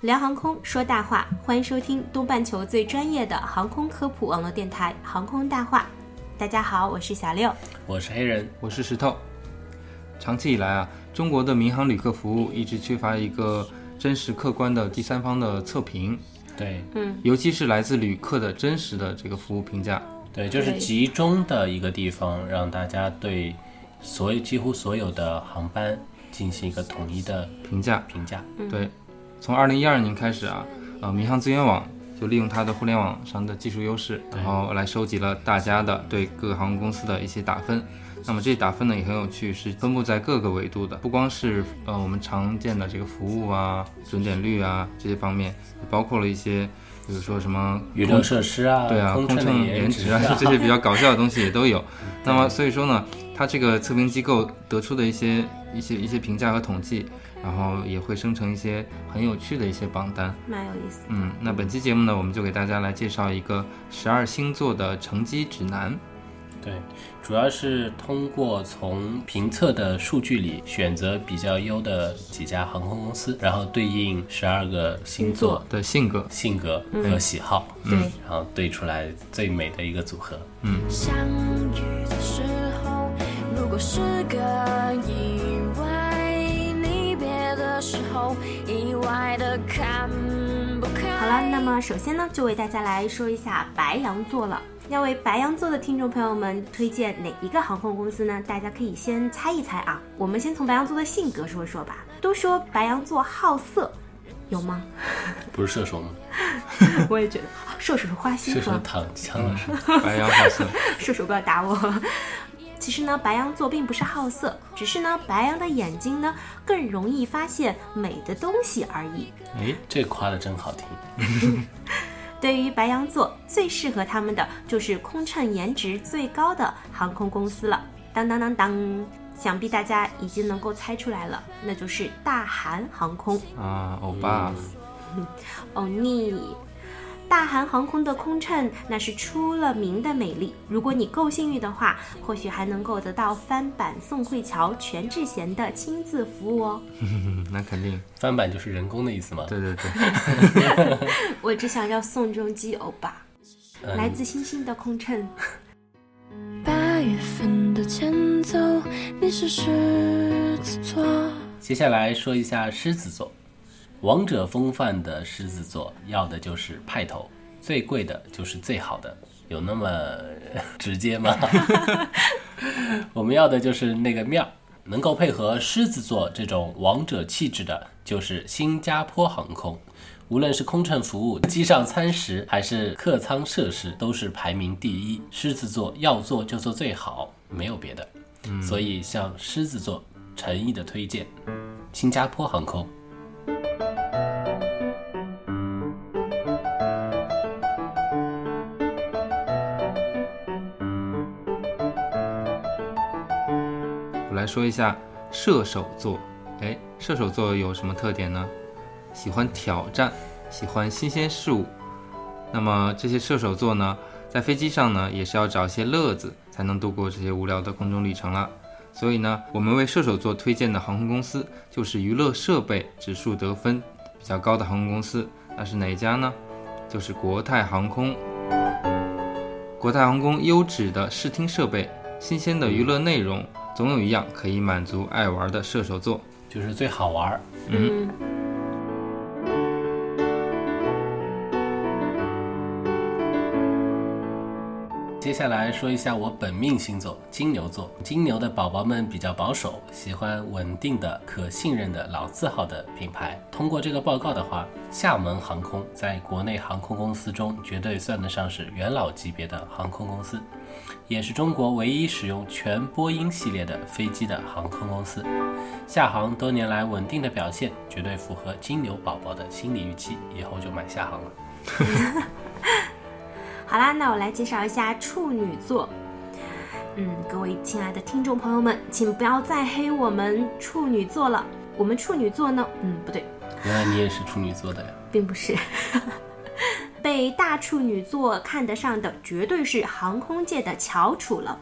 聊航空说大话，欢迎收听东半球最专业的航空科普网络电台《航空大话》。大家好，我是小六。我是黑人，我是石头。长期以来啊，中国的民航旅客服务一直缺乏一个真实客观的第三方的测评，对嗯尤其是来自旅客的真实的这个服务评价。对，就是集中的一个地方，让大家对所有几乎所有的航班进行一个统一的评价评价。对，从二零一二年开始啊，呃，民航资源网就利用它的互联网上的技术优势，然后来收集了大家的对各个航空公司的一些打分。那么这打分呢也很有趣，是分布在各个维度的，不光是呃我们常见的这个服务啊、准点率啊这些方面，也包括了一些，比如说什么娱乐设施啊，对啊，空空乘的颜值值啊，这些比较搞笑的东西也都有。那么所以说呢，它这个测评机构得出的一些一些一些评价和统计，然后也会生成一些很有趣的一些榜单。蛮有意思。嗯，那本期节目呢，我们就给大家来介绍一个十二星座的成绩指南。对，主要是通过从评测的数据里选择比较优的几家航空公司，然后对应十二个星座的性格，性格和喜好，嗯，然后对出来最美的一个组合。相遇的时候，如果是个意外，离别的时候，意外的看不开。好了，那么首先呢，就为大家来说一下白羊座了。要为白羊座的听众朋友们推荐哪一个航空公司呢？大家可以先猜一猜啊。我们先从白羊座的性格说说吧。都说白羊座好色，有吗？不是射手吗？我也觉得，射手是花心射手？躺枪了是？白羊好色。射手不要打我。其实呢，白羊座并不是好色，只是呢，白羊的眼睛呢更容易发现美的东西而已。哎，这夸的真好听。对于白羊座，最适合他们的就是空乘颜值最高的航空公司了。当当当当，想必大家已经能够猜出来了，那就是大韩航空。啊，欧巴，欧 尼，大韩航空的空乘那是出了名的美丽。如果你够幸运的话，或许还能够得到翻版宋慧乔、全智贤的亲自服务哦。嗯，那肯定，翻版就是人工的意思吗？对对对，我只想要宋仲基欧巴，嗯来自星星的空乘。八月份的前奏，你是狮子座。接下来说一下狮子座，王者风范的狮子座要的就是派头，最贵的就是最好的，有那么呃 直接吗？我们要的就是那个面儿，能够配合狮子座这种王者气质的，就是新加坡航空。无论是空乘服务、机上餐食，还是客舱设施，都是排名第一。狮子座要做就做最好，没有别的。所以向狮子座诚意的推荐新加坡航空。来说一下射手座。哎，射手座有什么特点呢？喜欢挑战，喜欢新鲜事物。那么这些射手座呢，在飞机上呢，也是要找一些乐子，才能度过这些无聊的空中旅程了。所以呢，我们为射手座推荐的航空公司就是娱乐设备指数得分比较高的航空公司。那是哪家呢？就是国泰航空。国泰航空优质的视听设备、新鲜的娱乐内容，总有一样可以满足爱玩的射手座。就是最好玩儿。嗯，接下来说一下我本命星座金牛座。金牛的宝宝们比较保守，喜欢稳定的、可信任的老字号的品牌。通过这个报告的话，厦门航空在国内航空公司中绝对算得上是元老级别的航空公司，也是中国唯一使用全波音系列的飞机的航空公司。厦航多年来稳定的表现，绝对符合金牛宝宝的心理预期，以后就买厦航了。好啦，那我来介绍一下处女座。嗯，各位亲爱的听众朋友们，请不要再黑我们处女座了。我们处女座呢，嗯，不对，原来你也是处女座的呀？并不是。被大处女座看得上的，绝对是航空界的翘楚了。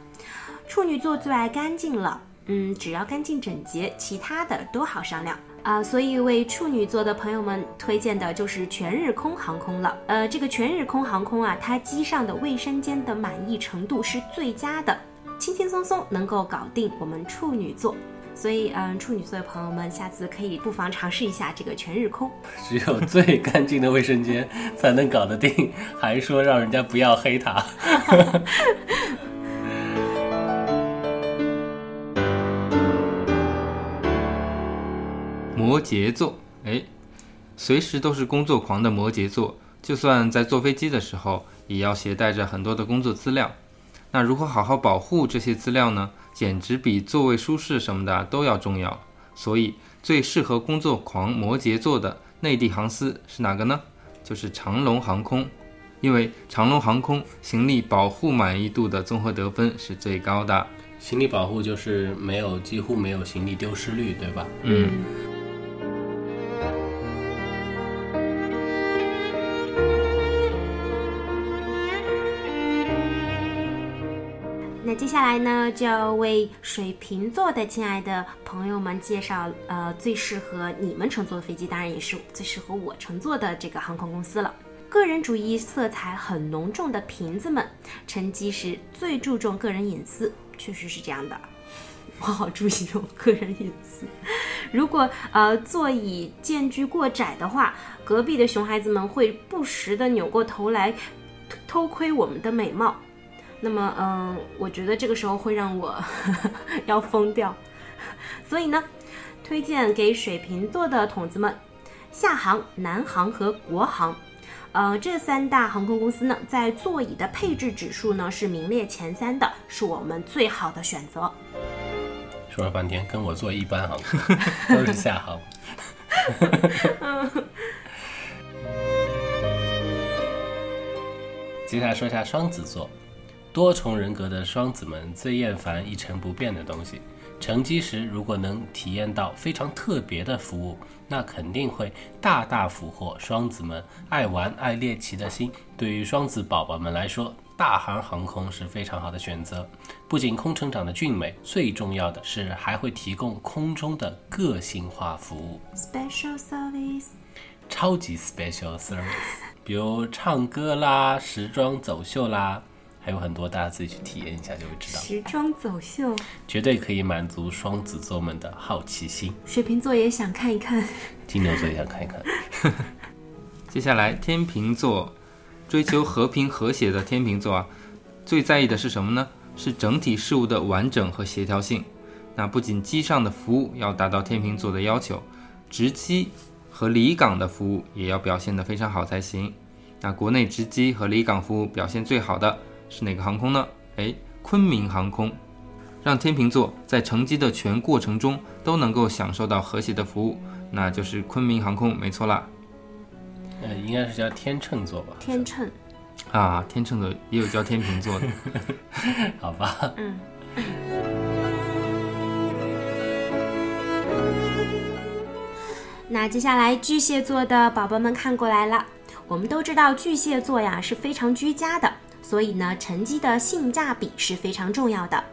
处女座最爱干净了，嗯，只要干净整洁，其他的都好商量。啊，所以为处女座的朋友们推荐的就是全日空航空了。呃，这个全日空航空啊，它机上的卫生间的满意程度是最佳的，轻轻松松能够搞定我们处女座。所以，嗯，处女座的朋友们，下次可以不妨尝试一下这个全日空。只有最干净的卫生间才能搞得定，还说让人家不要黑他。摩羯座，哎，随时都是工作狂的摩羯座，就算在坐飞机的时候，也要携带着很多的工作资料。那如何好好保护这些资料呢？简直比座位舒适什么的都要重要。所以，最适合工作狂摩羯座的内地航司是哪个呢？就是长龙航空，因为长龙航空行李保护满意度的综合得分是最高的。行李保护就是没有，几乎没有行李丢失率，对吧？嗯。接下来呢，就要为水瓶座的亲爱的朋友们介绍，呃，最适合你们乘坐的飞机，当然也是最适合我乘坐的这个航空公司了。个人主义色彩很浓重的瓶子们，乘机时最注重个人隐私，确实是这样的。我好注意哦，个人隐私。如果呃座椅间距过窄的话，隔壁的熊孩子们会不时的扭过头来偷窥我们的美貌。那么，嗯，我觉得这个时候会让我 要疯掉，所以呢，推荐给水瓶座的筒子们，厦航、南航和国航，呃，这三大航空公司呢，在座椅的配置指数呢是名列前三的，是我们最好的选择。说了半天，跟我坐一班航空，都是厦航。接下来说一下双子座。多重人格的双子们最厌烦一成不变的东西。乘机时如果能体验到非常特别的服务，那肯定会大大俘获双子们爱玩爱猎奇的心。对于双子宝宝们来说，大韩航空是非常好的选择。不仅空乘长得俊美，最重要的是还会提供空中的个性化服务，special service，超级 special service，比如唱歌啦、时装走秀啦。还有很多，大家自己去体验一下就会知道。时装走秀绝对可以满足双子座们的好奇心。水瓶座也想看一看，金牛座也想看一看。接下来，天秤座，追求和平和谐的天秤座啊，最在意的是什么呢？是整体事物的完整和协调性。那不仅机上的服务要达到天秤座的要求，值机和离港的服务也要表现得非常好才行。那国内值机和离港服务表现最好的。是哪个航空呢？哎，昆明航空，让天秤座在乘机的全过程中都能够享受到和谐的服务，那就是昆明航空，没错啦。呃，应该是叫天秤座吧？天秤啊，天秤座也有叫天秤座的，好吧？嗯。那接下来巨蟹座的宝宝们看过来了，我们都知道巨蟹座呀是非常居家的。所以呢，乘机的性价比是非常重要的，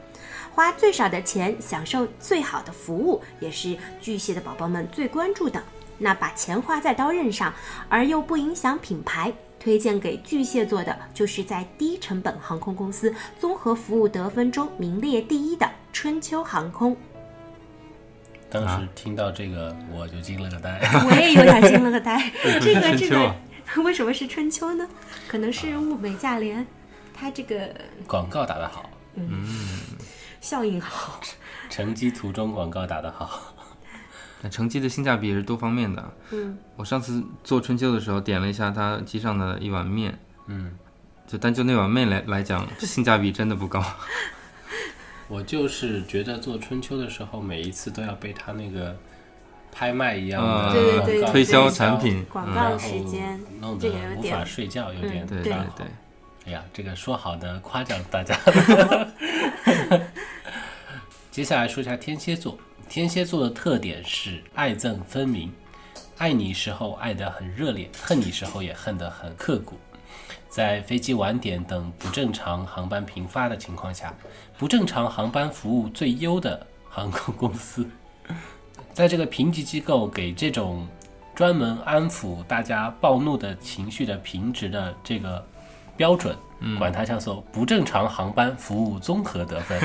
花最少的钱享受最好的服务，也是巨蟹的宝宝们最关注的。那把钱花在刀刃上，而又不影响品牌，推荐给巨蟹座的，就是在低成本航空公司综合服务得分中名列第一的春秋航空。当时听到这个，我就惊了个呆。我也有点惊了个呆。这 个这个，为什么是春秋呢？可能是物美价廉。它这个广告打得好，嗯效应好。乘机途中广告打得好。那成绩的性价比也是多方面的。嗯，我上次做春秋的时候点了一下它机上的一碗面，嗯，就单就那碗面来来讲，性价比真的不高。我就是觉得做春秋的时候，每一次都要被他那个拍卖一样的啊对对对推销产品广嗯告时间弄得无法睡觉，有点对对对对，哎呀，这个说好的夸奖大家。接下来说一下天蝎座，天蝎座的特点是爱憎分明，爱你时候爱得很热烈，恨你时候也恨得很刻骨。在飞机晚点等不正常航班频发的情况下，不正常航班服务最优的航空公司，在这个评级机构给这种专门安抚大家暴怒的情绪的评值的这个标准，管它叫做不正常航班服务综合得分，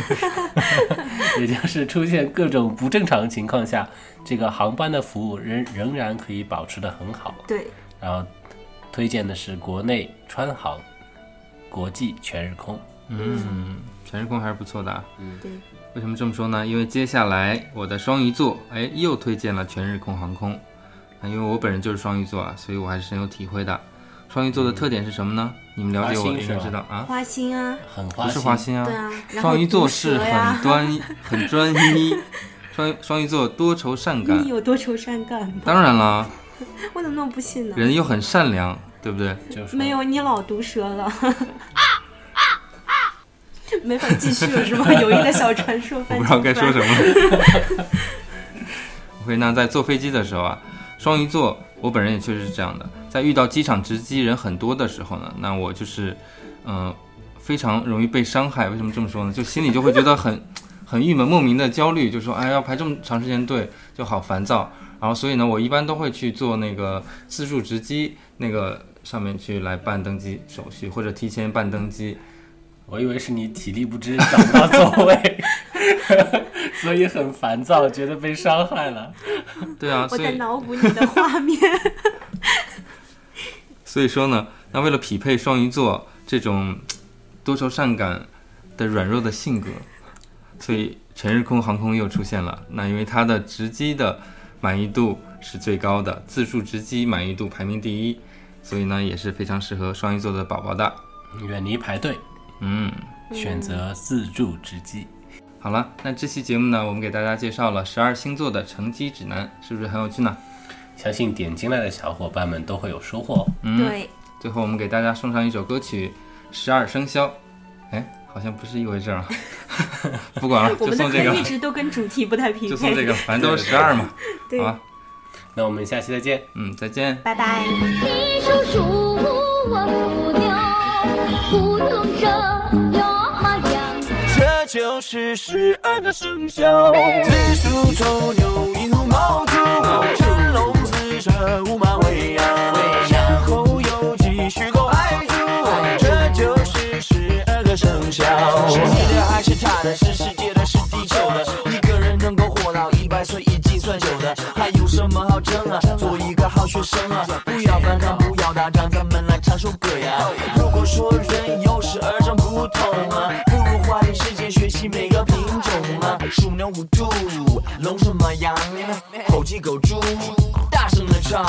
也就是出现各种不正常情况下，这个航班的服务仍仍然可以保持得很好。对，然后推荐的是国内川航、国际全日空。嗯，全日空还是不错的啊。对，为什么这么说呢？因为接下来我的双鱼座，哎，又推荐了全日空航空。啊，因为我本人就是双鱼座啊，所以我还是深有体会的。双鱼座的特点是什么呢？你们了解我应该知道啊，花心啊，不很花心，是花心啊。对啊，双鱼座是很专很专一，双双鱼座多愁善感你，有多愁善感吗？当然啦，我怎么那么不信呢？人又很善良，对不对？就是没有，你老毒舌了。没法继续了是吗？友谊的小传说我翻不知道该说什么。么。OK，那在坐飞机的时候啊，双鱼座我本人也确实是这样的，在遇到机场值机人很多的时候呢，那我就是，嗯、非常容易被伤害。为什么这么说呢？就心里就会觉得很 很郁闷，莫名的焦虑，就说哎要排这么长时间队，就好烦躁。然后所以呢，我一般都会去做那个自助值机那个上面去来办登机手续，或者提前办登机。我以为是你体力不支找不到座位，所以很烦躁，觉得被伤害了。对啊，我在所以脑补你的画面。所以说呢，那为了匹配双鱼座这种多愁善感的软弱的性格，所以全日空航空又出现了。那因为它的直机的满意度是最高的，自助直机满意度排名第一，所以呢也是非常适合双鱼座的宝宝的。远离排队，嗯，选择自助直机。好了，那这期节目呢，我们给大家介绍了十二星座的乘机指南，是不是很有趣呢？相信点进来的小伙伴们都会有收获哦。嗯，。对，最后我们给大家送上一首歌曲《十二生肖》，哎，好像不是一回事儿啊。不管了，就送这个歌一。直都跟主题不太匹配。就送这个，反正都是十二嘛。对好，吧，那我们下期再见。嗯，再见。拜拜。一手数我不牛，不能这样。这就是十二个生肖，子鼠丑牛寅虎卯兔，辰龙巳蛇午马未羊，然后有鸡戌狗亥猪，这就是十二个生肖。是你的还是他的？是世界的，是地球的？一个人能够活到一百岁已经算久的，还有什么好争啊？做一个好学生啊，不要反抗，不要打仗，咱们来唱首歌呀。如果说人鼠牛虎兔，龙蛇马羊，猴鸡狗猪，大声的唱。